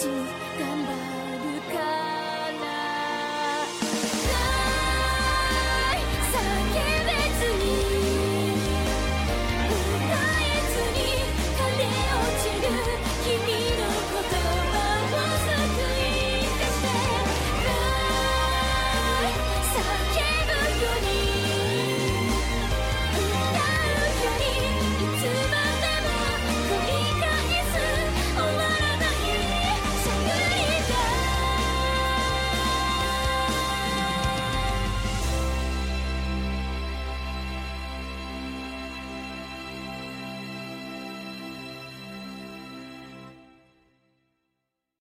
soothe